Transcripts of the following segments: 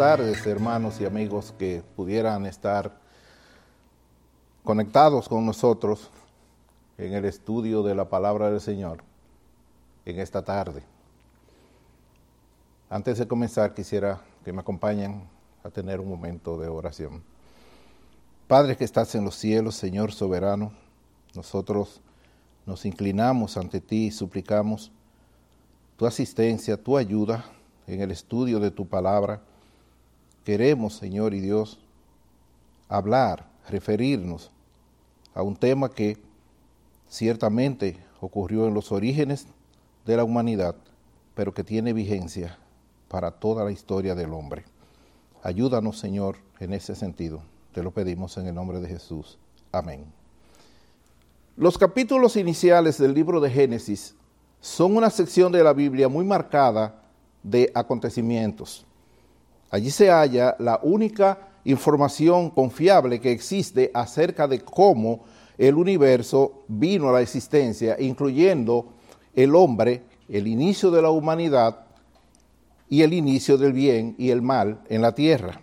tardes, hermanos y amigos que pudieran estar conectados con nosotros en el estudio de la palabra del Señor en esta tarde. Antes de comenzar, quisiera que me acompañen a tener un momento de oración. Padre que estás en los cielos, Señor soberano, nosotros nos inclinamos ante ti y suplicamos tu asistencia, tu ayuda en el estudio de tu palabra. Queremos, Señor y Dios, hablar, referirnos a un tema que ciertamente ocurrió en los orígenes de la humanidad, pero que tiene vigencia para toda la historia del hombre. Ayúdanos, Señor, en ese sentido. Te lo pedimos en el nombre de Jesús. Amén. Los capítulos iniciales del libro de Génesis son una sección de la Biblia muy marcada de acontecimientos. Allí se halla la única información confiable que existe acerca de cómo el universo vino a la existencia, incluyendo el hombre, el inicio de la humanidad y el inicio del bien y el mal en la tierra.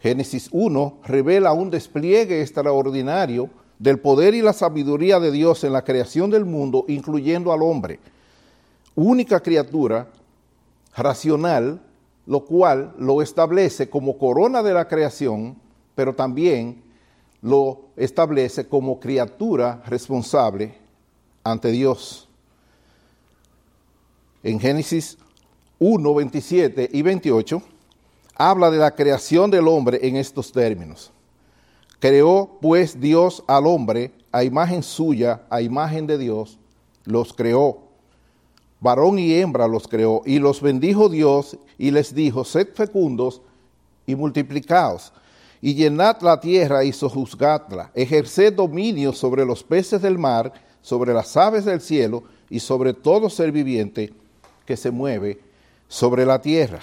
Génesis 1 revela un despliegue extraordinario del poder y la sabiduría de Dios en la creación del mundo, incluyendo al hombre, única criatura racional, lo cual lo establece como corona de la creación, pero también lo establece como criatura responsable ante Dios. En Génesis 1, 27 y 28, habla de la creación del hombre en estos términos. Creó pues Dios al hombre a imagen suya, a imagen de Dios, los creó. Varón y hembra los creó y los bendijo Dios y les dijo, sed fecundos y multiplicaos y llenad la tierra y sojuzgadla, ejerced dominio sobre los peces del mar, sobre las aves del cielo y sobre todo ser viviente que se mueve sobre la tierra.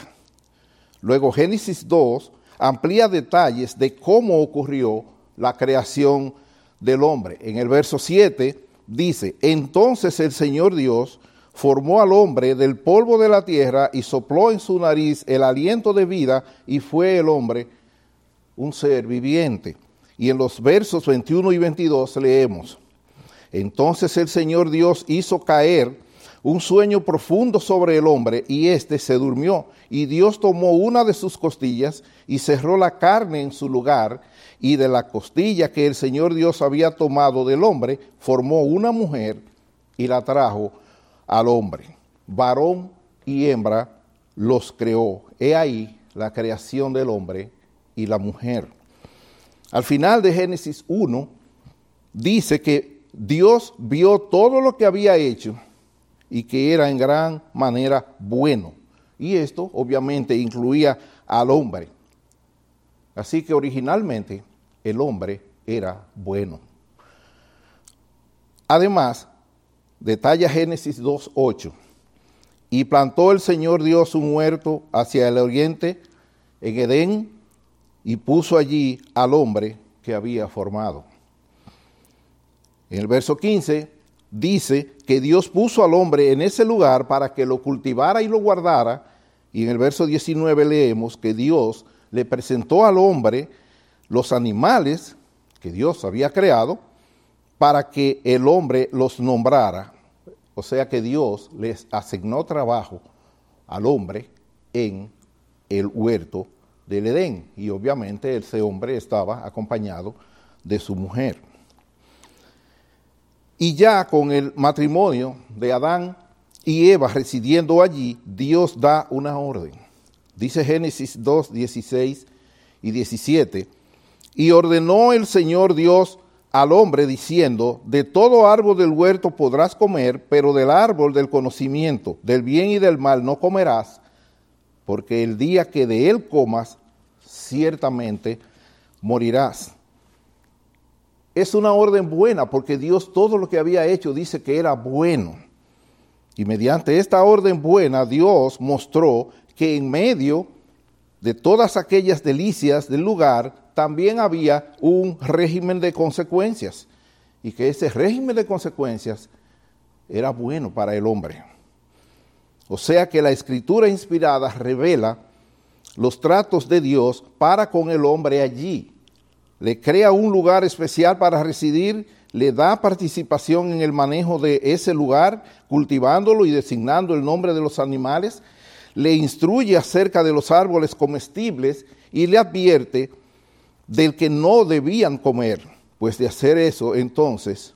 Luego Génesis 2 amplía detalles de cómo ocurrió la creación del hombre. En el verso 7 dice, entonces el Señor Dios formó al hombre del polvo de la tierra y sopló en su nariz el aliento de vida y fue el hombre un ser viviente. Y en los versos 21 y 22 leemos, entonces el Señor Dios hizo caer un sueño profundo sobre el hombre y éste se durmió. Y Dios tomó una de sus costillas y cerró la carne en su lugar y de la costilla que el Señor Dios había tomado del hombre, formó una mujer y la trajo al hombre. Varón y hembra los creó. He ahí la creación del hombre y la mujer. Al final de Génesis 1 dice que Dios vio todo lo que había hecho y que era en gran manera bueno. Y esto obviamente incluía al hombre. Así que originalmente el hombre era bueno. Además, detalla Génesis 2.8, y plantó el Señor Dios un huerto hacia el oriente en Edén y puso allí al hombre que había formado. En el verso 15 dice que Dios puso al hombre en ese lugar para que lo cultivara y lo guardara. Y en el verso 19 leemos que Dios le presentó al hombre los animales que Dios había creado para que el hombre los nombrara. O sea que Dios les asignó trabajo al hombre en el huerto del Edén. Y obviamente ese hombre estaba acompañado de su mujer. Y ya con el matrimonio de Adán y Eva residiendo allí, Dios da una orden. Dice Génesis 2, 16 y 17. Y ordenó el Señor Dios al hombre diciendo, de todo árbol del huerto podrás comer, pero del árbol del conocimiento, del bien y del mal no comerás, porque el día que de él comas, ciertamente morirás es una orden buena porque Dios todo lo que había hecho dice que era bueno. Y mediante esta orden buena Dios mostró que en medio de todas aquellas delicias del lugar también había un régimen de consecuencias y que ese régimen de consecuencias era bueno para el hombre. O sea que la escritura inspirada revela los tratos de Dios para con el hombre allí. Le crea un lugar especial para residir, le da participación en el manejo de ese lugar, cultivándolo y designando el nombre de los animales, le instruye acerca de los árboles comestibles y le advierte del que no debían comer, pues de hacer eso entonces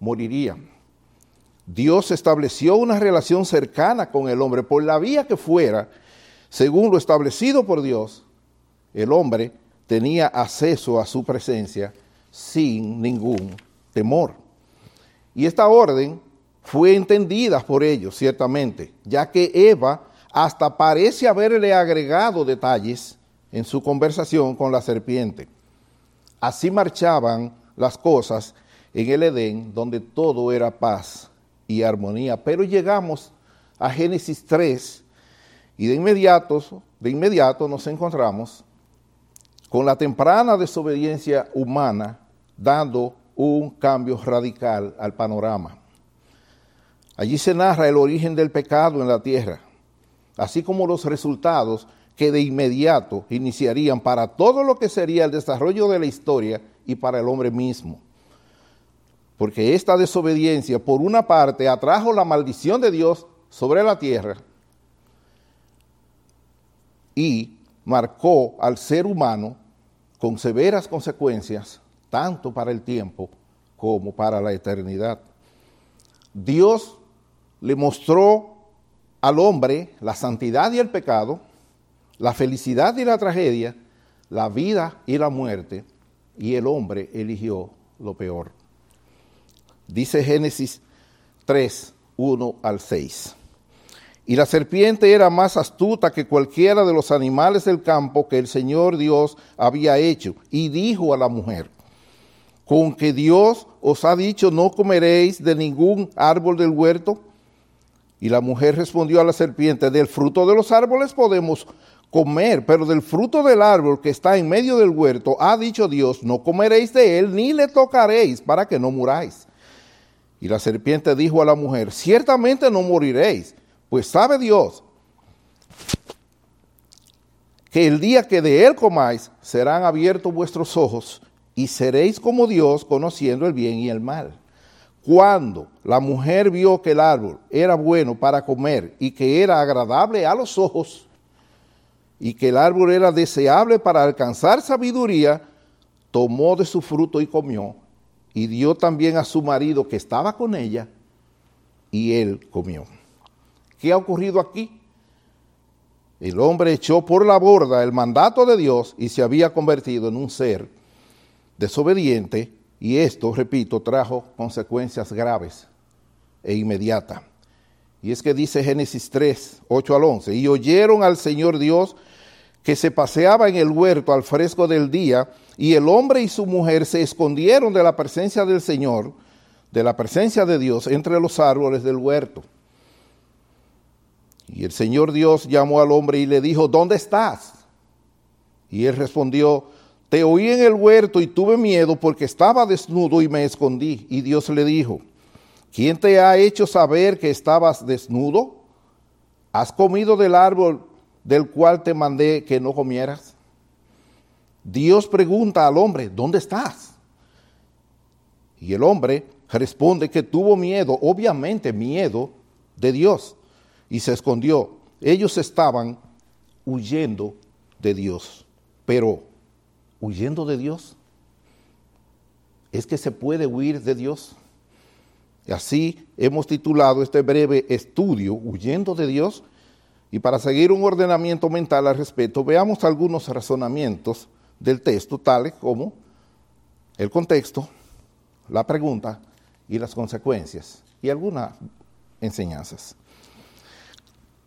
morirían. Dios estableció una relación cercana con el hombre por la vía que fuera, según lo establecido por Dios, el hombre tenía acceso a su presencia sin ningún temor. Y esta orden fue entendida por ellos, ciertamente, ya que Eva hasta parece haberle agregado detalles en su conversación con la serpiente. Así marchaban las cosas en el Edén, donde todo era paz y armonía. Pero llegamos a Génesis 3 y de inmediato, de inmediato nos encontramos con la temprana desobediencia humana dando un cambio radical al panorama. Allí se narra el origen del pecado en la tierra, así como los resultados que de inmediato iniciarían para todo lo que sería el desarrollo de la historia y para el hombre mismo. Porque esta desobediencia, por una parte, atrajo la maldición de Dios sobre la tierra y marcó al ser humano con severas consecuencias, tanto para el tiempo como para la eternidad. Dios le mostró al hombre la santidad y el pecado, la felicidad y la tragedia, la vida y la muerte, y el hombre eligió lo peor. Dice Génesis 3, 1 al 6. Y la serpiente era más astuta que cualquiera de los animales del campo que el Señor Dios había hecho, y dijo a la mujer, con que Dios os ha dicho no comeréis de ningún árbol del huerto. Y la mujer respondió a la serpiente, del fruto de los árboles podemos comer, pero del fruto del árbol que está en medio del huerto, ha dicho Dios, no comeréis de él, ni le tocaréis, para que no muráis. Y la serpiente dijo a la mujer, ciertamente no moriréis, pues sabe Dios que el día que de él comáis, serán abiertos vuestros ojos y seréis como Dios conociendo el bien y el mal. Cuando la mujer vio que el árbol era bueno para comer y que era agradable a los ojos, y que el árbol era deseable para alcanzar sabiduría, tomó de su fruto y comió, y dio también a su marido que estaba con ella, y él comió. ¿Qué ha ocurrido aquí? El hombre echó por la borda el mandato de Dios y se había convertido en un ser desobediente, y esto, repito, trajo consecuencias graves e inmediatas. Y es que dice Génesis 3, 8 al 11, y oyeron al Señor Dios que se paseaba en el huerto al fresco del día, y el hombre y su mujer se escondieron de la presencia del Señor, de la presencia de Dios, entre los árboles del huerto. Y el Señor Dios llamó al hombre y le dijo, ¿dónde estás? Y él respondió, te oí en el huerto y tuve miedo porque estaba desnudo y me escondí. Y Dios le dijo, ¿Quién te ha hecho saber que estabas desnudo? ¿Has comido del árbol del cual te mandé que no comieras? Dios pregunta al hombre, ¿dónde estás? Y el hombre responde que tuvo miedo, obviamente miedo de Dios, y se escondió. Ellos estaban huyendo de Dios, pero huyendo de Dios, ¿es que se puede huir de Dios? Y así hemos titulado este breve estudio, Huyendo de Dios, y para seguir un ordenamiento mental al respecto, veamos algunos razonamientos del texto, tales como el contexto, la pregunta y las consecuencias, y algunas enseñanzas.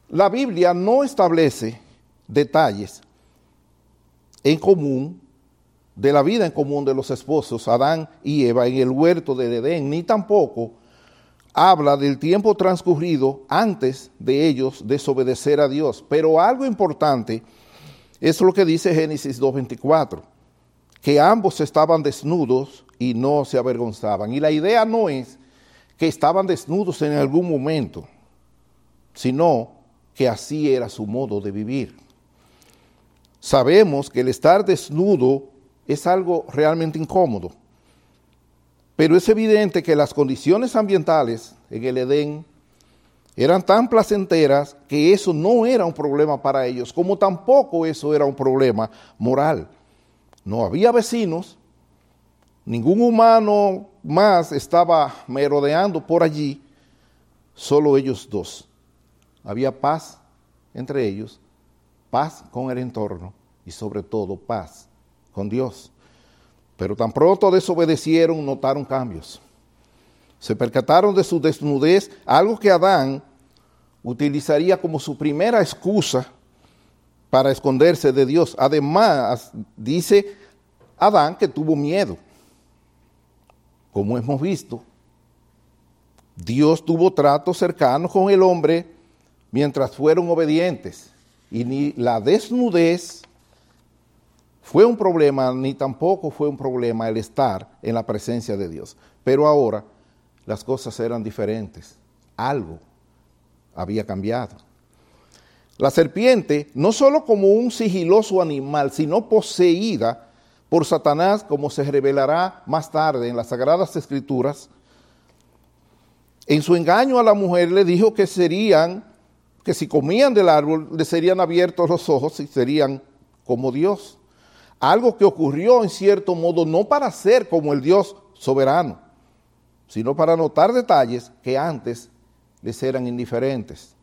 La Biblia no establece detalles en común de la vida en común de los esposos Adán y Eva en el huerto del Edén, ni tampoco habla del tiempo transcurrido antes de ellos desobedecer a Dios. Pero algo importante es lo que dice Génesis 2.24, que ambos estaban desnudos y no se avergonzaban. Y la idea no es que estaban desnudos en algún momento, sino que así era su modo de vivir. sabemos que el estar desnudo es algo realmente incómodo. Pero es evidente que las condiciones ambientales en el Edén eran tan placenteras que eso no era un problema para ellos, como tampoco eso era un problema moral. No había vecinos, ningún humano más estaba merodeando por allí, solo ellos dos. Había paz entre ellos, paz con el entorno y sobre todo paz con Dios. Pero tan pronto desobedecieron, notaron cambios. Se percataron de su desnudez, algo que Adán utilizaría como su primera excusa para esconderse de Dios. Además, dice Adán que tuvo miedo. Como hemos visto, Dios tuvo tratos cercanos con el hombre mientras fueron obedientes. Y ni la desnudez fue un problema, ni tampoco fue un problema el estar en la presencia de Dios. Pero ahora las cosas eran diferentes. Algo había cambiado. La serpiente, no solo como un sigiloso animal, sino poseída por Satanás, como se revelará más tarde en las Sagradas Escrituras, en su engaño a la mujer le dijo que serían, que si comían del árbol, le serían abiertos los ojos y serían como Dios. Algo que ocurrió en cierto modo no para ser como el Dios soberano, sino para notar detalles que antes les eran indiferentes.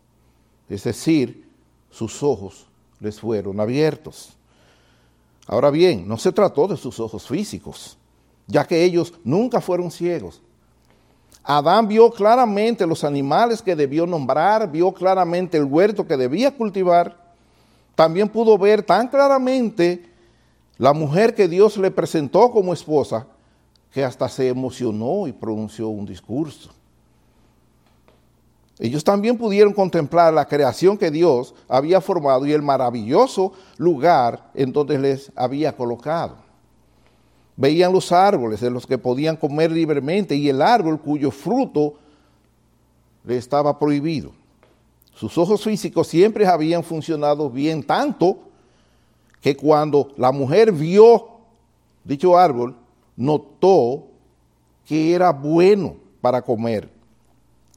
Es decir, sus ojos les fueron abiertos. Ahora bien, no se trató de sus ojos físicos, ya que ellos nunca fueron ciegos. Adán vio claramente los animales que debió nombrar, vio claramente el huerto que debía cultivar, también pudo ver tan claramente la mujer que Dios le presentó como esposa que hasta se emocionó y pronunció un discurso. Ellos también pudieron contemplar la creación que Dios había formado y el maravilloso lugar en donde les había colocado. Veían los árboles de los que podían comer libremente y el árbol cuyo fruto le estaba prohibido. Sus ojos físicos siempre habían funcionado bien, tanto que cuando la mujer vio dicho árbol, notó que era bueno para comer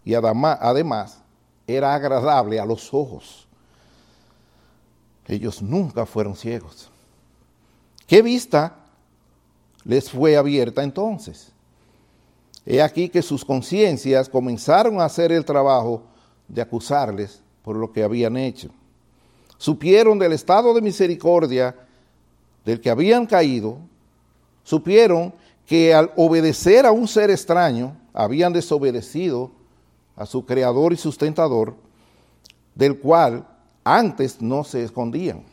y además era agradable a los ojos. Ellos nunca fueron ciegos. ¿Qué vista les fue abierta entonces? He aquí que sus conciencias comenzaron a hacer el trabajo de acusarles por lo que habían hecho. Supieron del estado de misericordia del que habían caído supieron que al obedecer a un ser extraño, habían desobedecido a su creador y sustentador, del cual antes no se escondían.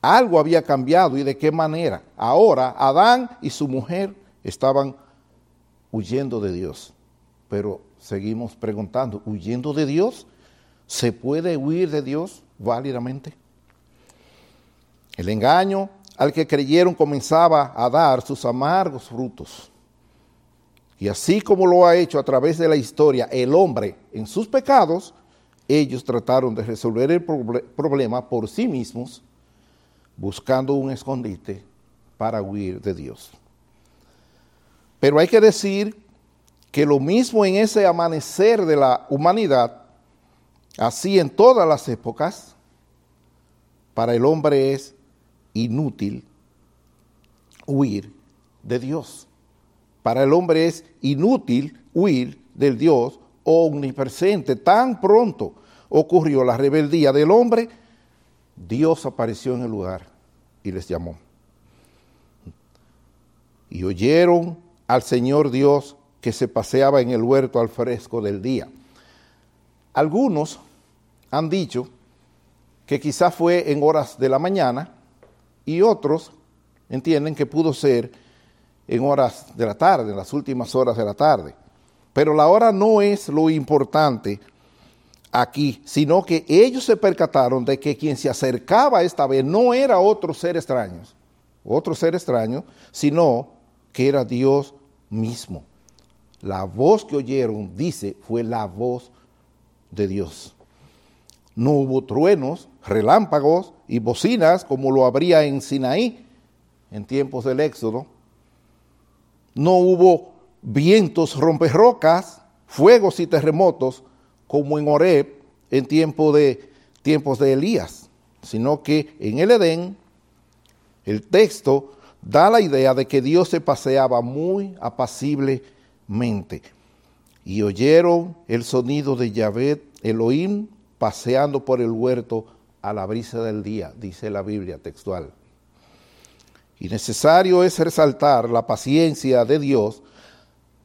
Algo había cambiado y de qué manera. Ahora Adán y su mujer estaban huyendo de Dios. Pero seguimos preguntando, ¿huyendo de Dios? ¿Se puede huir de Dios válidamente? El engaño, al que creyeron comenzaba a dar sus amargos frutos. Y así como lo ha hecho a través de la historia el hombre en sus pecados, ellos trataron de resolver el problema por sí mismos, buscando un escondite para huir de Dios. Pero hay que decir que lo mismo en ese amanecer de la humanidad, así en todas las épocas, para el hombre es inútil huir de Dios. Para el hombre es inútil huir del Dios omnipresente. Tan pronto ocurrió la rebeldía del hombre, Dios apareció en el lugar y les llamó. Y oyeron al Señor Dios que se paseaba en el huerto al fresco del día. Algunos han dicho que quizá fue en horas de la mañana, y otros entienden que pudo ser en horas de la tarde, en las últimas horas de la tarde. Pero la hora no es lo importante aquí, sino que ellos se percataron de que quien se acercaba esta vez no era otro ser extraño, otro ser extraño, sino que era Dios mismo. La voz que oyeron, dice, fue la voz de Dios. No hubo truenos, relámpagos y bocinas como lo habría en Sinaí en tiempos del Éxodo. No hubo vientos romperrocas, fuegos y terremotos como en Horeb en tiempo de, tiempos de Elías, sino que en el Edén el texto da la idea de que Dios se paseaba muy apaciblemente y oyeron el sonido de Yahvé Elohim paseando por el huerto a la brisa del día, dice la Biblia textual. Y necesario es resaltar la paciencia de Dios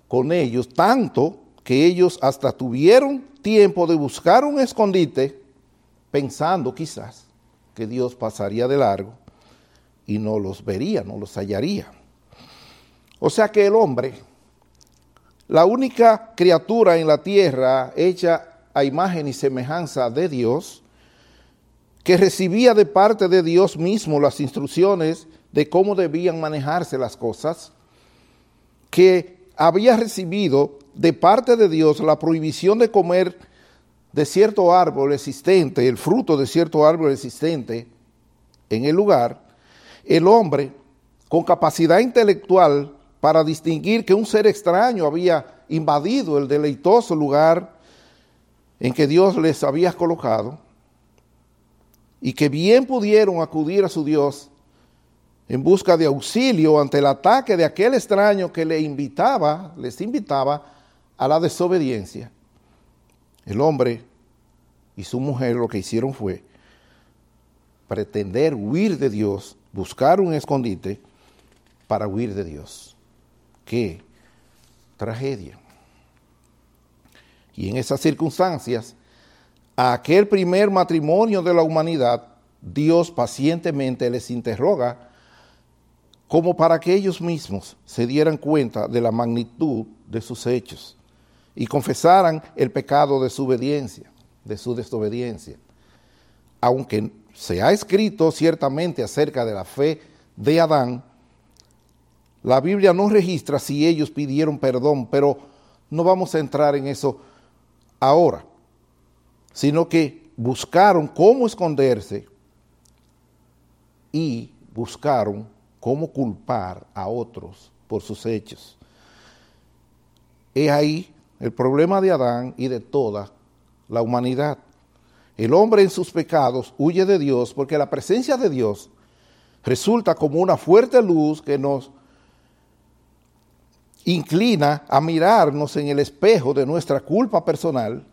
con ellos, tanto que ellos hasta tuvieron tiempo de buscar un escondite, pensando quizás que Dios pasaría de largo y no los vería, no los hallaría. O sea que el hombre, la única criatura en la tierra hecha a imagen y semejanza de Dios, que recibía de parte de Dios mismo las instrucciones de cómo debían manejarse las cosas, que había recibido de parte de Dios la prohibición de comer de cierto árbol existente, el fruto de cierto árbol existente en el lugar, el hombre con capacidad intelectual para distinguir que un ser extraño había invadido el deleitoso lugar en que Dios les había colocado y que bien pudieron acudir a su Dios en busca de auxilio ante el ataque de aquel extraño que le invitaba, les invitaba a la desobediencia. El hombre y su mujer lo que hicieron fue pretender huir de Dios buscar un escondite para huir de Dios. ¡Qué tragedia! Y en esas circunstancias, a aquel primer matrimonio de la humanidad, Dios pacientemente les interroga como para que ellos mismos se dieran cuenta de la magnitud de sus hechos y confesaran el pecado de su obediencia, de su desobediencia. Aunque se ha escrito ciertamente acerca de la fe de Adán, la Biblia no registra si ellos pidieron perdón, pero no vamos a entrar en eso ahora, sino que buscaron cómo esconderse y buscaron cómo culpar a otros por sus hechos. Es ahí el problema de Adán y de toda la humanidad. El hombre en sus pecados huye de Dios porque la presencia de Dios resulta como una fuerte luz que nos inclina a mirarnos en el espejo de nuestra culpa personal,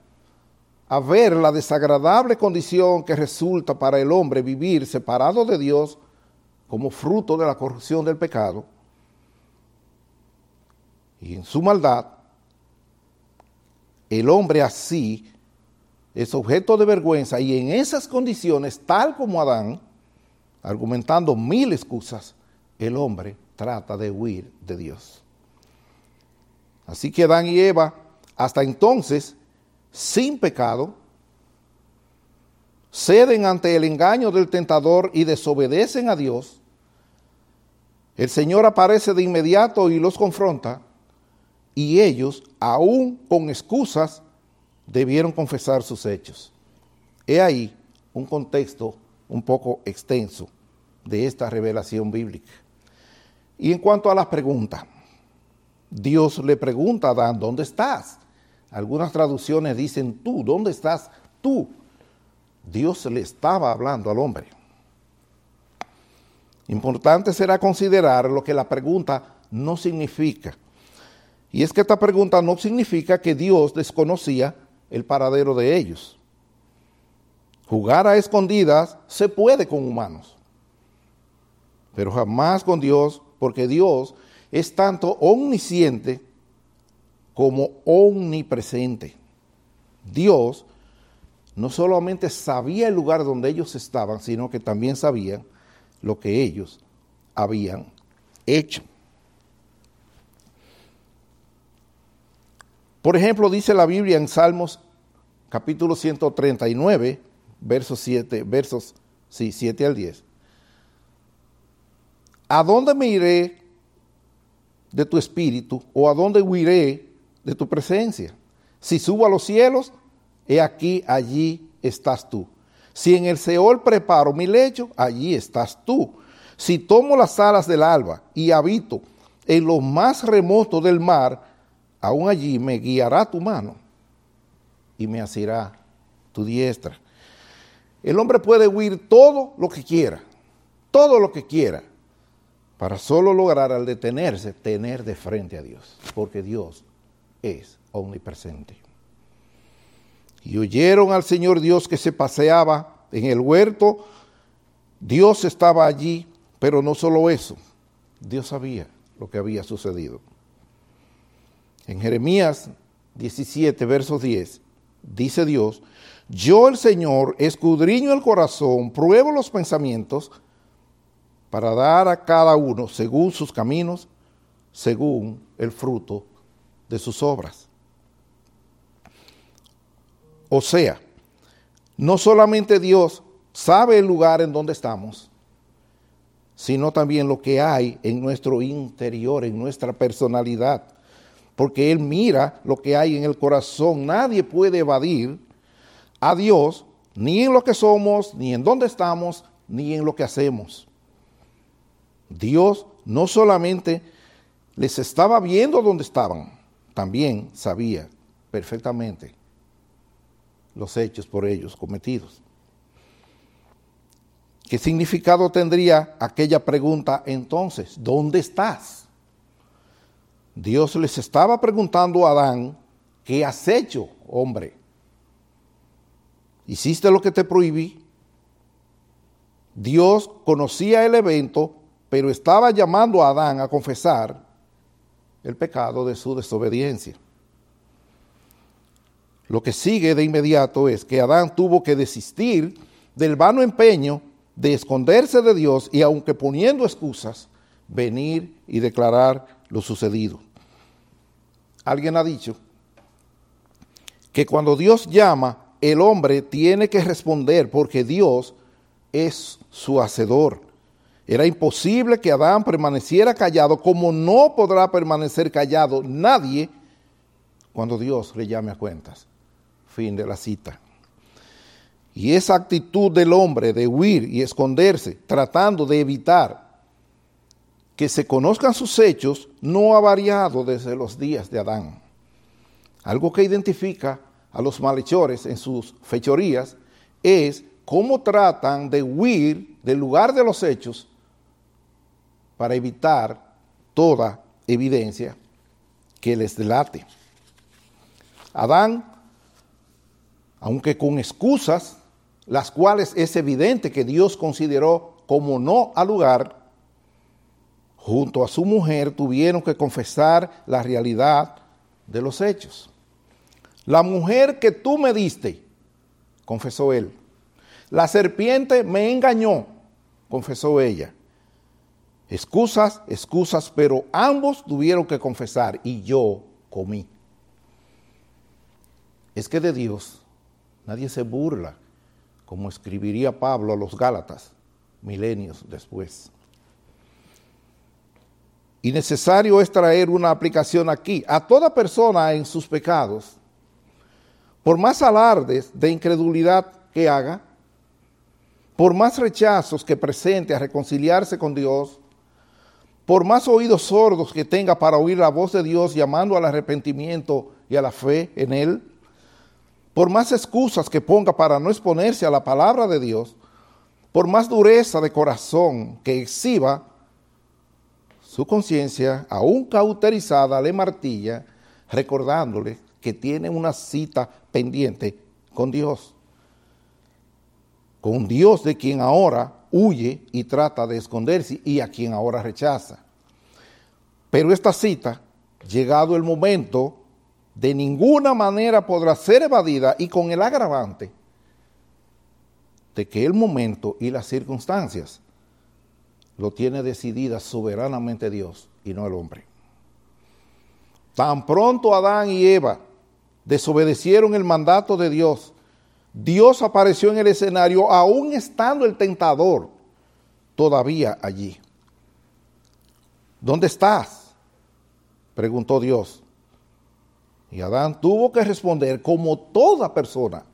a ver la desagradable condición que resulta para el hombre vivir separado de Dios como fruto de la corrupción del pecado. Y en su maldad, el hombre así es objeto de vergüenza y en esas condiciones, tal como Adán, argumentando mil excusas, el hombre trata de huir de Dios. Así que Adán y Eva, hasta entonces, sin pecado, ceden ante el engaño del tentador y desobedecen a Dios. El Señor aparece de inmediato y los confronta, y ellos, aún con excusas, debieron confesar sus hechos. He ahí un contexto un poco extenso de esta revelación bíblica. Y en cuanto a las preguntas, Dios le pregunta a Adán, ¿dónde estás? Algunas traducciones dicen tú, ¿dónde estás tú? Dios le estaba hablando al hombre. Importante será considerar lo que la pregunta no significa. Y es que esta pregunta no significa que Dios desconocía el paradero de ellos. Jugar a escondidas se puede con humanos, pero jamás con Dios, porque Dios es tanto omnisciente como omnipresente. Dios no solamente sabía el lugar donde ellos estaban, sino que también sabía lo que ellos habían hecho. Por ejemplo, dice la Biblia en Salmos capítulo 139, versos 7, versos sí, 7 al 10. ¿A dónde me iré de tu espíritu o a dónde huiré de tu presencia? Si subo a los cielos, he aquí allí estás tú. Si en el Seol preparo mi lecho, allí estás tú. Si tomo las alas del alba y habito en lo más remoto del mar, aún allí me guiará tu mano y me asirá tu diestra. El hombre puede huir todo lo que quiera, todo lo que quiera, para solo lograr al detenerse tener de frente a Dios, porque Dios es omnipresente. Y oyeron al Señor Dios que se paseaba en el huerto. Dios estaba allí, pero no solo eso, Dios sabía lo que había sucedido. En Jeremías 17, versos 10, dice Dios, yo el Señor escudriño el corazón, pruebo los pensamientos para dar a cada uno según sus caminos, según el fruto de sus obras. O sea, no solamente Dios sabe el lugar en donde estamos, sino también lo que hay en nuestro interior, en nuestra personalidad. Porque Él mira lo que hay en el corazón. Nadie puede evadir a Dios ni en lo que somos, ni en dónde estamos, ni en lo que hacemos. Dios no solamente les estaba viendo donde estaban, también sabía perfectamente los hechos por ellos cometidos. ¿Qué significado tendría aquella pregunta entonces? ¿Dónde estás? Dios les estaba preguntando a Adán, ¿qué has hecho, hombre? ¿Hiciste lo que te prohibí? Dios conocía el evento, pero estaba llamando a Adán a confesar el pecado de su desobediencia. Lo que sigue de inmediato es que Adán tuvo que desistir del vano empeño de esconderse de Dios y aunque poniendo excusas, venir y declarar lo sucedido. Alguien ha dicho que cuando Dios llama, el hombre tiene que responder porque Dios es su hacedor. Era imposible que Adán permaneciera callado como no podrá permanecer callado nadie cuando Dios le llame a cuentas. Fin de la cita. Y esa actitud del hombre de huir y esconderse, tratando de evitar que se conozcan sus hechos, no ha variado desde los días de Adán. Algo que identifica a los malhechores en sus fechorías es cómo tratan de huir del lugar de los hechos para evitar toda evidencia que les delate. Adán, aunque con excusas, las cuales es evidente que Dios consideró como no al lugar, junto a su mujer tuvieron que confesar la realidad de los hechos. La mujer que tú me diste, confesó él. La serpiente me engañó, confesó ella. Excusas, excusas, pero ambos tuvieron que confesar y yo comí. Es que de Dios nadie se burla como escribiría Pablo a los Gálatas milenios después. Y necesario es traer una aplicación aquí. A toda persona en sus pecados, por más alardes de incredulidad que haga, por más rechazos que presente a reconciliarse con Dios, por más oídos sordos que tenga para oír la voz de Dios llamando al arrepentimiento y a la fe en Él, por más excusas que ponga para no exponerse a la palabra de Dios, por más dureza de corazón que exhiba, su conciencia, aún cauterizada, le martilla, recordándole que tiene una cita pendiente con Dios. Con Dios de quien ahora huye y trata de esconderse y a quien ahora rechaza. Pero esta cita, llegado el momento, de ninguna manera podrá ser evadida y con el agravante de que el momento y las circunstancias lo tiene decidida soberanamente Dios y no el hombre. Tan pronto Adán y Eva desobedecieron el mandato de Dios, Dios apareció en el escenario aún estando el tentador todavía allí. ¿Dónde estás? preguntó Dios. Y Adán tuvo que responder como toda persona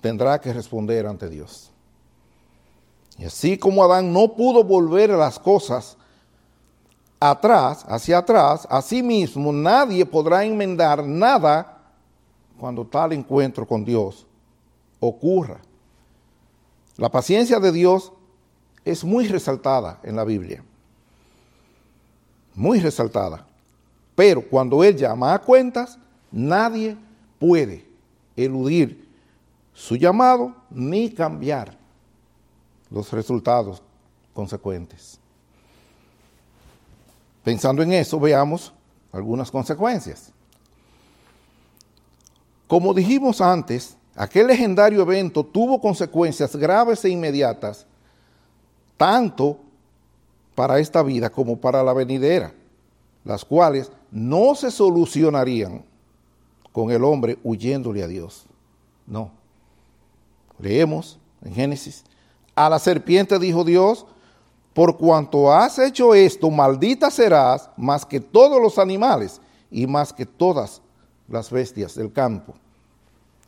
tendrá que responder ante Dios. Y así como Adán no pudo volver las cosas atrás, hacia atrás, así mismo nadie podrá enmendar nada cuando tal encuentro con Dios ocurra. La paciencia de Dios es muy resaltada en la Biblia, muy resaltada. Pero cuando Él llama a cuentas, nadie puede eludir su llamado ni cambiar los resultados consecuentes. Pensando en eso, veamos algunas consecuencias. Como dijimos antes, aquel legendario evento tuvo consecuencias graves e inmediatas, tanto para esta vida como para la venidera, las cuales no se solucionarían con el hombre huyéndole a Dios. No. Leemos en Génesis, a la serpiente dijo Dios, por cuanto has hecho esto, maldita serás más que todos los animales y más que todas las bestias del campo.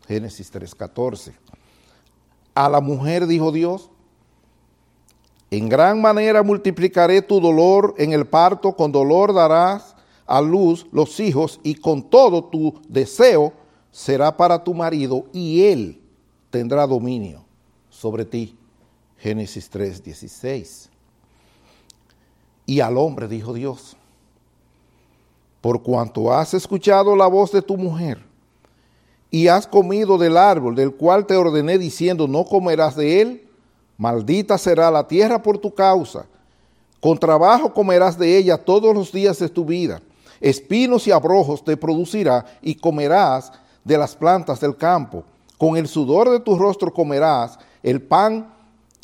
Génesis 3:14. A la mujer dijo Dios, en gran manera multiplicaré tu dolor en el parto, con dolor darás a luz los hijos y con todo tu deseo será para tu marido y él tendrá dominio sobre ti. Génesis 3:16. Y al hombre dijo Dios, por cuanto has escuchado la voz de tu mujer y has comido del árbol del cual te ordené diciendo, no comerás de él, maldita será la tierra por tu causa. Con trabajo comerás de ella todos los días de tu vida. Espinos y abrojos te producirá y comerás de las plantas del campo. Con el sudor de tu rostro comerás el pan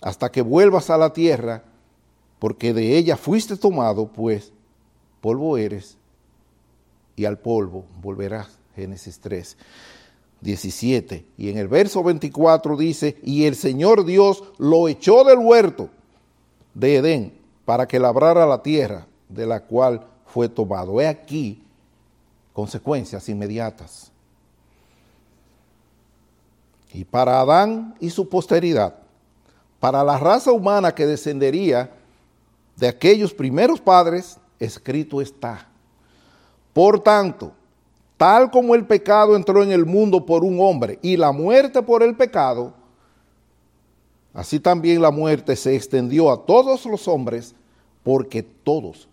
hasta que vuelvas a la tierra porque de ella fuiste tomado, pues polvo eres y al polvo volverás. Génesis 3, 17. Y en el verso 24 dice, y el Señor Dios lo echó del huerto de Edén para que labrara la tierra de la cual fue tomado. He aquí consecuencias inmediatas. Y para Adán y su posteridad, para la raza humana que descendería de aquellos primeros padres, escrito está. Por tanto, tal como el pecado entró en el mundo por un hombre y la muerte por el pecado, así también la muerte se extendió a todos los hombres porque todos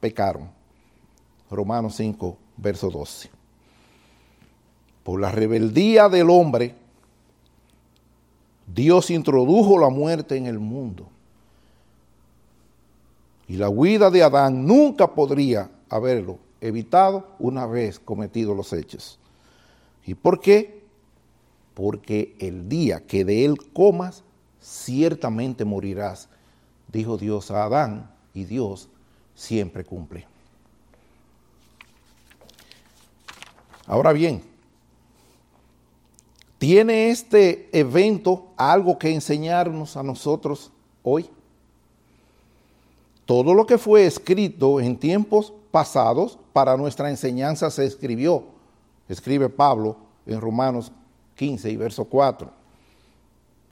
pecaron. Romanos 5, verso 12. Por la rebeldía del hombre, Dios introdujo la muerte en el mundo. Y la huida de Adán nunca podría haberlo evitado una vez cometidos los hechos. ¿Y por qué? Porque el día que de él comas, ciertamente morirás, dijo Dios a Adán, y Dios siempre cumple. Ahora bien, ¿tiene este evento algo que enseñarnos a nosotros hoy? Todo lo que fue escrito en tiempos pasados para nuestra enseñanza se escribió, escribe Pablo en Romanos 15 y verso 4.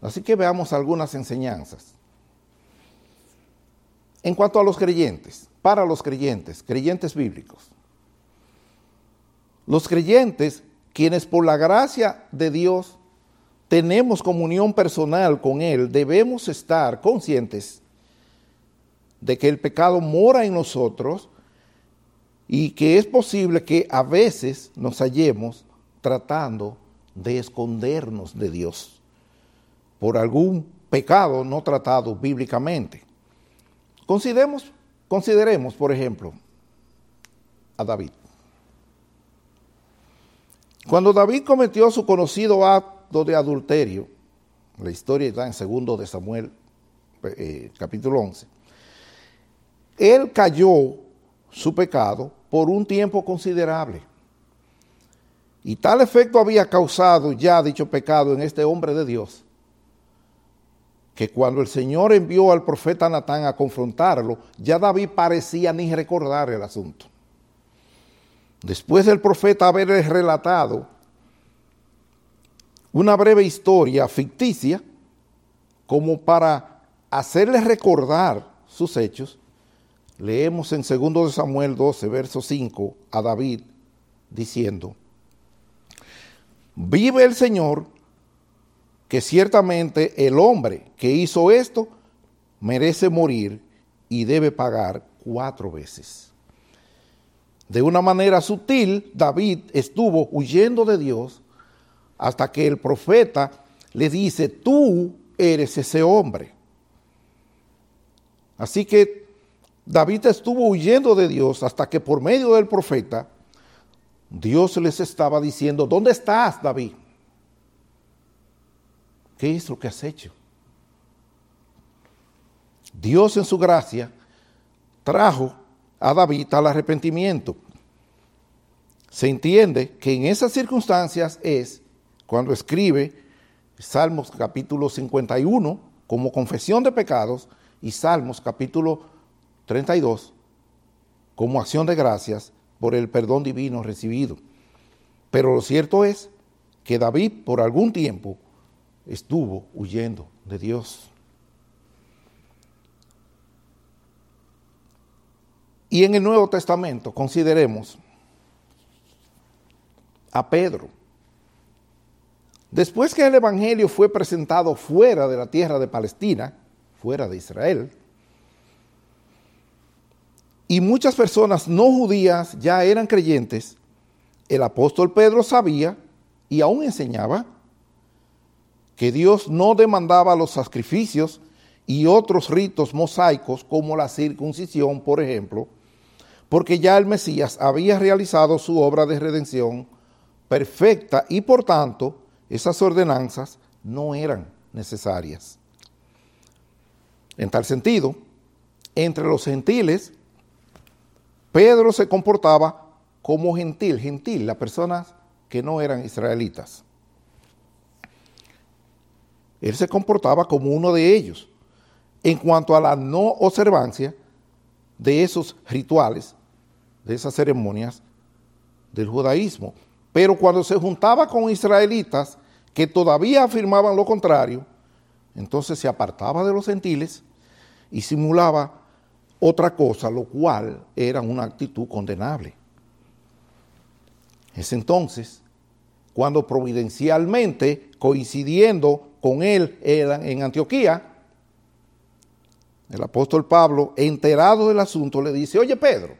Así que veamos algunas enseñanzas. En cuanto a los creyentes, para los creyentes, creyentes bíblicos, los creyentes, quienes por la gracia de Dios tenemos comunión personal con Él, debemos estar conscientes de que el pecado mora en nosotros y que es posible que a veces nos hallemos tratando de escondernos de Dios por algún pecado no tratado bíblicamente. Consideremos, consideremos, por ejemplo, a David. Cuando David cometió su conocido acto de adulterio, la historia está en segundo de Samuel, eh, capítulo 11, él cayó su pecado por un tiempo considerable. Y tal efecto había causado ya dicho pecado en este hombre de Dios, que cuando el Señor envió al profeta Natán a confrontarlo, ya David parecía ni recordar el asunto. Después del profeta haberle relatado una breve historia ficticia como para hacerles recordar sus hechos. Leemos en 2 Samuel 12, verso 5 a David diciendo, vive el Señor, que ciertamente el hombre que hizo esto merece morir y debe pagar cuatro veces. De una manera sutil, David estuvo huyendo de Dios hasta que el profeta le dice, tú eres ese hombre. Así que David estuvo huyendo de Dios hasta que por medio del profeta Dios les estaba diciendo, ¿dónde estás, David? ¿Qué es lo que has hecho? Dios en su gracia trajo a David al arrepentimiento. Se entiende que en esas circunstancias es cuando escribe Salmos capítulo 51 como confesión de pecados y Salmos capítulo 32 como acción de gracias por el perdón divino recibido. Pero lo cierto es que David por algún tiempo estuvo huyendo de Dios. Y en el Nuevo Testamento consideremos a Pedro. Después que el Evangelio fue presentado fuera de la tierra de Palestina, fuera de Israel, y muchas personas no judías ya eran creyentes, el apóstol Pedro sabía y aún enseñaba que Dios no demandaba los sacrificios y otros ritos mosaicos como la circuncisión, por ejemplo, porque ya el Mesías había realizado su obra de redención perfecta y por tanto esas ordenanzas no eran necesarias. En tal sentido, entre los gentiles Pedro se comportaba como gentil, gentil, las personas que no eran israelitas. Él se comportaba como uno de ellos en cuanto a la no observancia de esos rituales, de esas ceremonias del judaísmo. Pero cuando se juntaba con israelitas que todavía afirmaban lo contrario, entonces se apartaba de los gentiles y simulaba otra cosa, lo cual era una actitud condenable. Es entonces cuando providencialmente, coincidiendo con él en Antioquía, el apóstol Pablo, enterado del asunto, le dice, oye Pedro,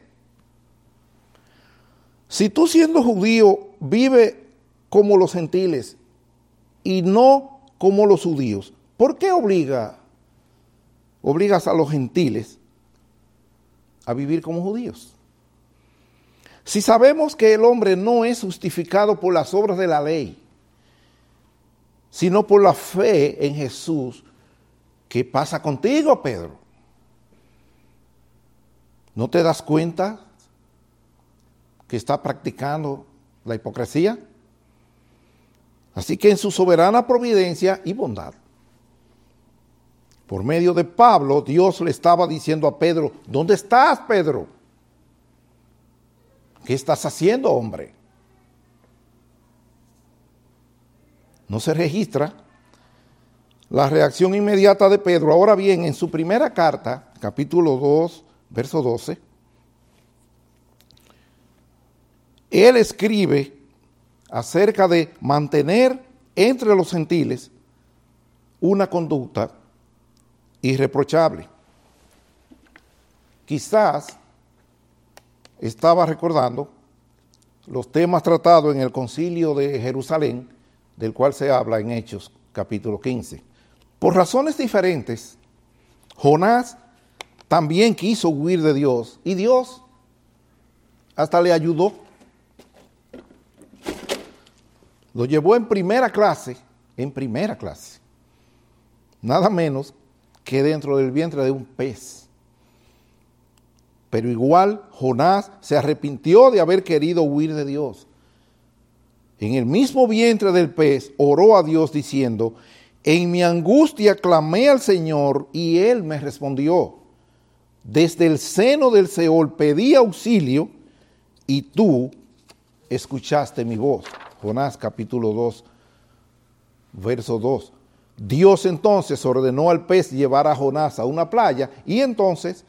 si tú siendo judío vive como los gentiles y no como los judíos, ¿por qué obliga, obligas a los gentiles a vivir como judíos. Si sabemos que el hombre no es justificado por las obras de la ley, sino por la fe en Jesús, ¿qué pasa contigo, Pedro? ¿No te das cuenta que está practicando la hipocresía? Así que en su soberana providencia y bondad, por medio de Pablo, Dios le estaba diciendo a Pedro, ¿dónde estás, Pedro? ¿Qué estás haciendo, hombre? No se registra la reacción inmediata de Pedro. Ahora bien, en su primera carta, capítulo 2, verso 12, él escribe acerca de mantener entre los gentiles una conducta irreprochable. Quizás estaba recordando los temas tratados en el concilio de Jerusalén, del cual se habla en Hechos capítulo 15. Por razones diferentes, Jonás también quiso huir de Dios y Dios hasta le ayudó. Lo llevó en primera clase, en primera clase. Nada menos que dentro del vientre de un pez. Pero igual Jonás se arrepintió de haber querido huir de Dios. En el mismo vientre del pez oró a Dios diciendo, en mi angustia clamé al Señor y Él me respondió. Desde el seno del Seol pedí auxilio y tú escuchaste mi voz. Jonás capítulo 2, verso 2. Dios entonces ordenó al pez llevar a Jonás a una playa y entonces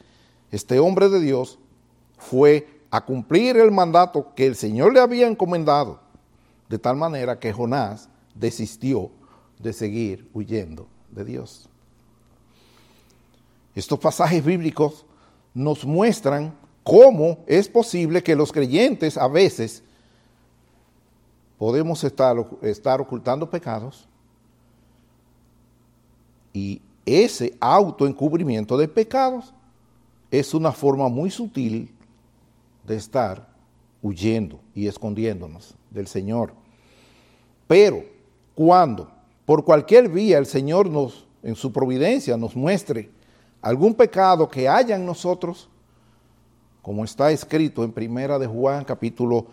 este hombre de Dios fue a cumplir el mandato que el Señor le había encomendado, de tal manera que Jonás desistió de seguir huyendo de Dios. Estos pasajes bíblicos nos muestran cómo es posible que los creyentes a veces podemos estar, estar ocultando pecados y ese autoencubrimiento de pecados es una forma muy sutil de estar huyendo y escondiéndonos del Señor. Pero cuando por cualquier vía el Señor nos, en su providencia, nos muestre algún pecado que haya en nosotros, como está escrito en Primera de Juan capítulo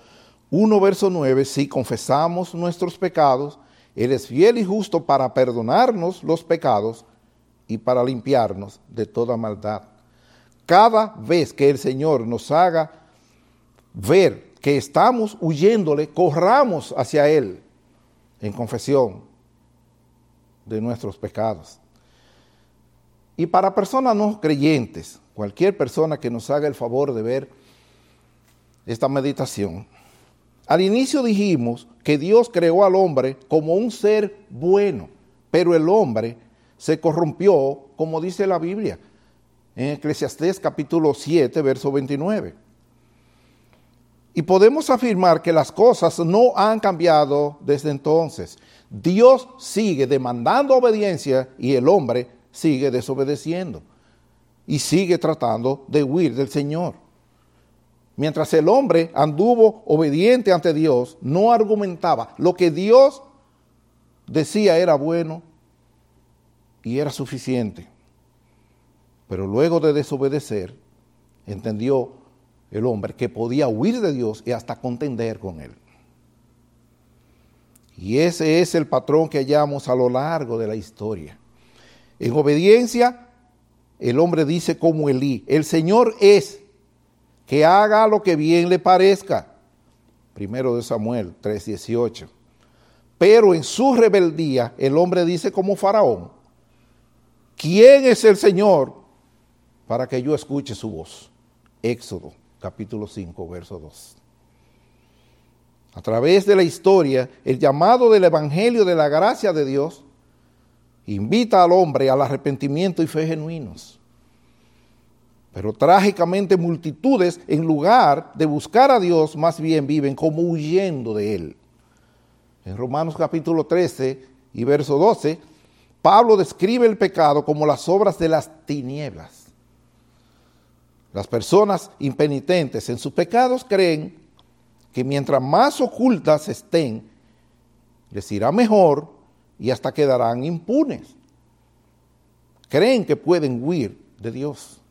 1 verso 9, si confesamos nuestros pecados, Él es fiel y justo para perdonarnos los pecados y para limpiarnos de toda maldad. Cada vez que el Señor nos haga ver que estamos huyéndole, corramos hacia Él en confesión de nuestros pecados. Y para personas no creyentes, cualquier persona que nos haga el favor de ver esta meditación, al inicio dijimos que Dios creó al hombre como un ser bueno, pero el hombre se corrompió, como dice la Biblia, en Eclesiastés capítulo 7, verso 29. Y podemos afirmar que las cosas no han cambiado desde entonces. Dios sigue demandando obediencia y el hombre sigue desobedeciendo y sigue tratando de huir del Señor. Mientras el hombre anduvo obediente ante Dios, no argumentaba. Lo que Dios decía era bueno y era suficiente. Pero luego de desobedecer, entendió el hombre que podía huir de Dios y hasta contender con él. Y ese es el patrón que hallamos a lo largo de la historia. En obediencia, el hombre dice como Elí, el Señor es que haga lo que bien le parezca. Primero de Samuel 3:18. Pero en su rebeldía el hombre dice como Faraón, ¿quién es el Señor para que yo escuche su voz? Éxodo capítulo 5, verso 2. A través de la historia, el llamado del Evangelio de la gracia de Dios invita al hombre al arrepentimiento y fe genuinos. Pero trágicamente multitudes, en lugar de buscar a Dios, más bien viven como huyendo de Él. En Romanos capítulo 13 y verso 12, Pablo describe el pecado como las obras de las tinieblas. Las personas impenitentes en sus pecados creen que mientras más ocultas estén, les irá mejor y hasta quedarán impunes. Creen que pueden huir de Dios.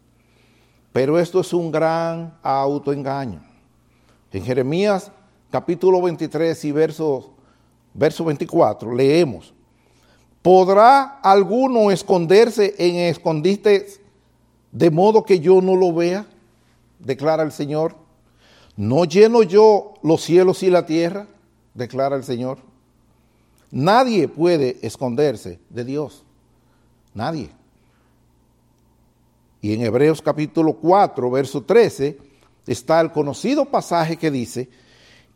Pero esto es un gran autoengaño. En Jeremías capítulo 23 y verso, verso 24 leemos, ¿podrá alguno esconderse en escondites de modo que yo no lo vea, declara el Señor. ¿No lleno yo los cielos y la tierra? declara el Señor. Nadie puede esconderse de Dios. Nadie. Y en Hebreos capítulo 4, verso 13, está el conocido pasaje que dice,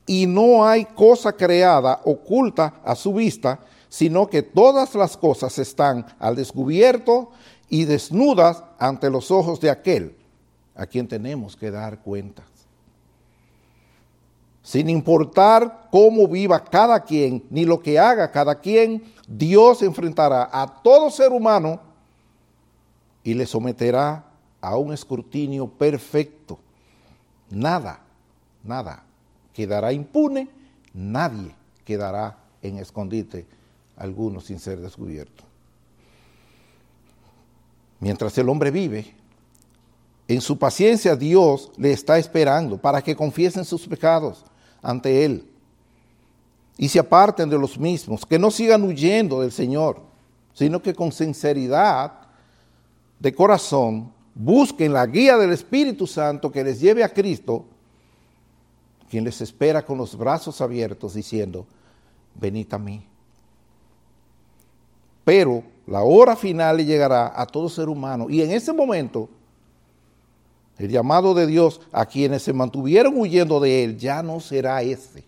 y no hay cosa creada oculta a su vista, sino que todas las cosas están al descubierto y desnudas ante los ojos de aquel a quien tenemos que dar cuentas. Sin importar cómo viva cada quien, ni lo que haga cada quien, Dios enfrentará a todo ser humano y le someterá a un escrutinio perfecto. Nada, nada quedará impune, nadie quedará en escondite alguno sin ser descubierto. Mientras el hombre vive, en su paciencia Dios le está esperando para que confiesen sus pecados ante Él y se aparten de los mismos, que no sigan huyendo del Señor, sino que con sinceridad de corazón busquen la guía del Espíritu Santo que les lleve a Cristo, quien les espera con los brazos abiertos diciendo, venid a mí. Pero la hora final le llegará a todo ser humano. Y en ese momento, el llamado de Dios a quienes se mantuvieron huyendo de Él ya no será ese,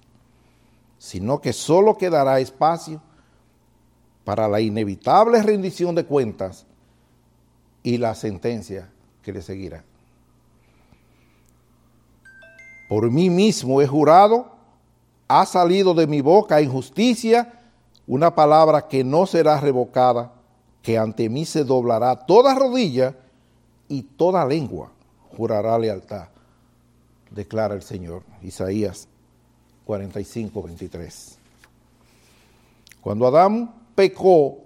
sino que solo quedará espacio para la inevitable rendición de cuentas y la sentencia que le seguirá. Por mí mismo he jurado, ha salido de mi boca injusticia, una palabra que no será revocada, que ante mí se doblará toda rodilla y toda lengua jurará lealtad, declara el Señor. Isaías 45, 23. Cuando Adán pecó,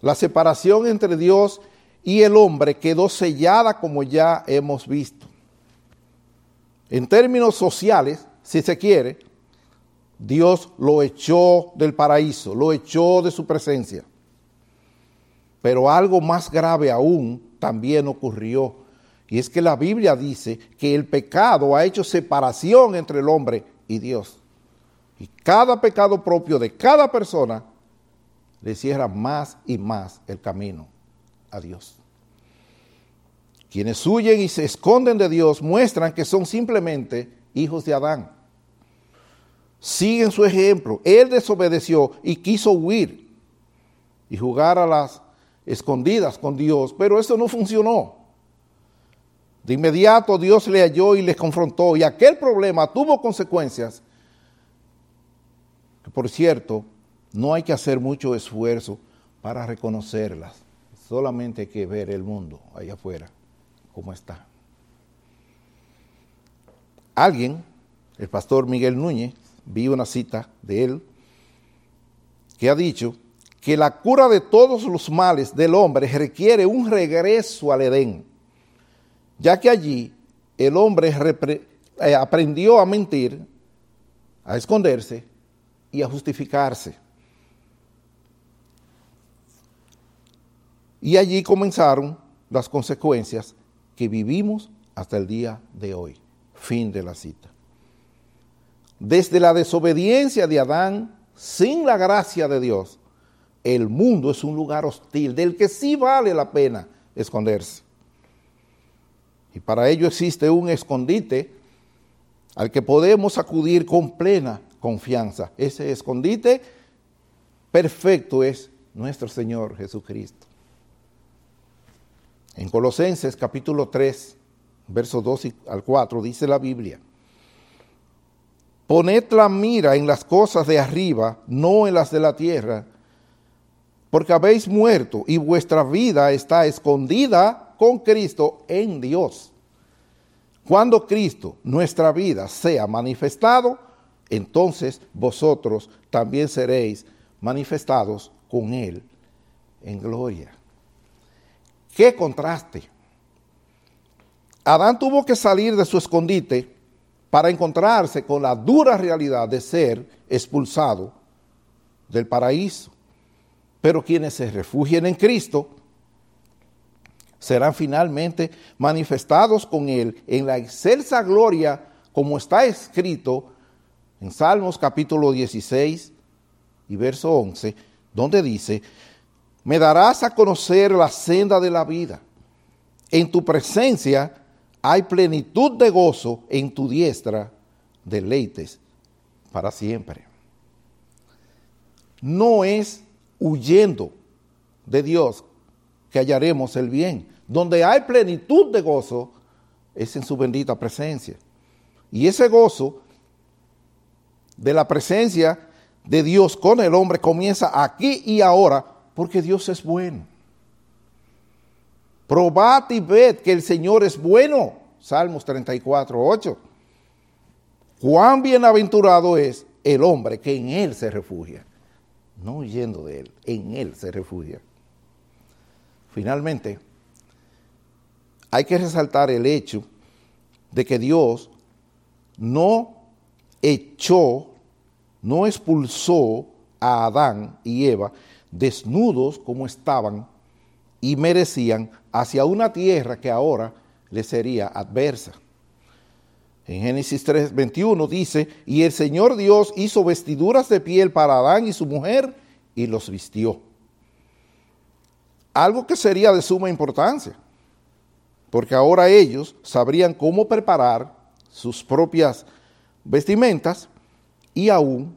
la separación entre Dios y el hombre quedó sellada como ya hemos visto. En términos sociales, si se quiere, Dios lo echó del paraíso, lo echó de su presencia. Pero algo más grave aún también ocurrió. Y es que la Biblia dice que el pecado ha hecho separación entre el hombre y Dios. Y cada pecado propio de cada persona le cierra más y más el camino a Dios. Quienes huyen y se esconden de Dios muestran que son simplemente hijos de Adán. Siguen su ejemplo. Él desobedeció y quiso huir y jugar a las escondidas con Dios, pero eso no funcionó. De inmediato Dios le halló y le confrontó y aquel problema tuvo consecuencias que por cierto no hay que hacer mucho esfuerzo para reconocerlas, solamente hay que ver el mundo allá afuera, cómo está. Alguien, el pastor Miguel Núñez, vi una cita de él, que ha dicho que la cura de todos los males del hombre requiere un regreso al Edén, ya que allí el hombre eh, aprendió a mentir, a esconderse y a justificarse. Y allí comenzaron las consecuencias que vivimos hasta el día de hoy. Fin de la cita. Desde la desobediencia de Adán, sin la gracia de Dios, el mundo es un lugar hostil del que sí vale la pena esconderse. Y para ello existe un escondite al que podemos acudir con plena confianza. Ese escondite perfecto es nuestro Señor Jesucristo. En Colosenses capítulo 3, versos 2 al 4 dice la Biblia, Poned la mira en las cosas de arriba, no en las de la tierra porque habéis muerto y vuestra vida está escondida con Cristo en Dios. Cuando Cristo, nuestra vida, sea manifestado, entonces vosotros también seréis manifestados con Él en gloria. ¡Qué contraste! Adán tuvo que salir de su escondite para encontrarse con la dura realidad de ser expulsado del paraíso. Pero quienes se refugien en Cristo serán finalmente manifestados con Él en la excelsa gloria, como está escrito en Salmos capítulo 16 y verso 11, donde dice, me darás a conocer la senda de la vida. En tu presencia hay plenitud de gozo, en tu diestra deleites para siempre. No es huyendo de Dios que hallaremos el bien. Donde hay plenitud de gozo es en su bendita presencia. Y ese gozo de la presencia de Dios con el hombre comienza aquí y ahora porque Dios es bueno. Probad y ved que el Señor es bueno. Salmos 34, 8. Cuán bienaventurado es el hombre que en él se refugia no huyendo de Él, en Él se refugia. Finalmente, hay que resaltar el hecho de que Dios no echó, no expulsó a Adán y Eva desnudos como estaban y merecían hacia una tierra que ahora les sería adversa. En Génesis 3, 21 dice, y el Señor Dios hizo vestiduras de piel para Adán y su mujer y los vistió. algo que sería de suma importancia, porque ahora ellos sabrían cómo preparar sus propias vestimentas y aún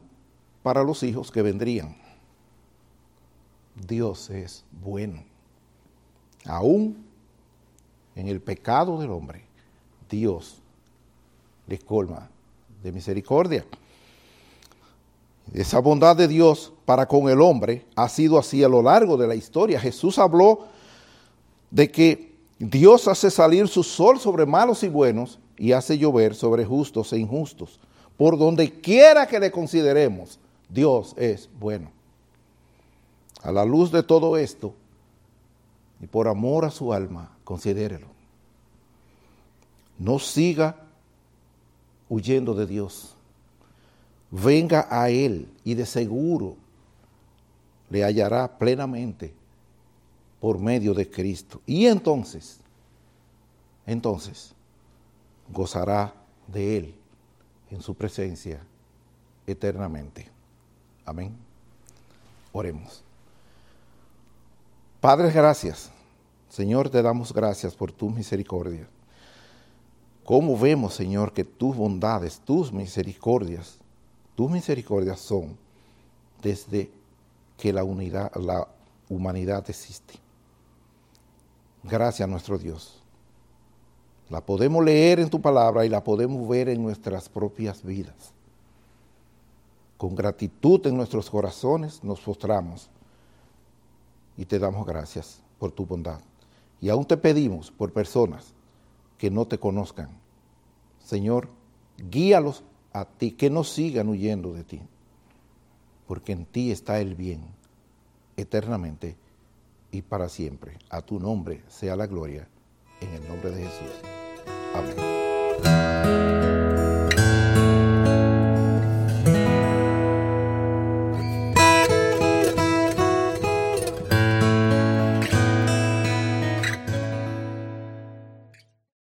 para los hijos que vendrían. Dios es bueno. Aún en el pecado del hombre, Dios les colma de misericordia. Esa bondad de Dios para con el hombre ha sido así a lo largo de la historia. Jesús habló de que Dios hace salir su sol sobre malos y buenos y hace llover sobre justos e injustos. Por donde quiera que le consideremos, Dios es bueno. A la luz de todo esto, y por amor a su alma, considérelo. No siga huyendo de Dios. Venga a Él y de seguro le hallará plenamente por medio de Cristo. Y entonces, entonces, gozará de Él en su presencia eternamente. Amén. Oremos. Padre, gracias. Señor, te damos gracias por tu misericordia. ¿Cómo vemos, Señor, que tus bondades, tus misericordias, tus misericordias son desde que la, unidad, la humanidad existe? Gracias, nuestro Dios. La podemos leer en tu palabra y la podemos ver en nuestras propias vidas. Con gratitud en nuestros corazones nos postramos y te damos gracias por tu bondad. Y aún te pedimos por personas que no te conozcan. Señor, guíalos a ti, que no sigan huyendo de ti, porque en ti está el bien eternamente y para siempre. A tu nombre sea la gloria, en el nombre de Jesús. Amén.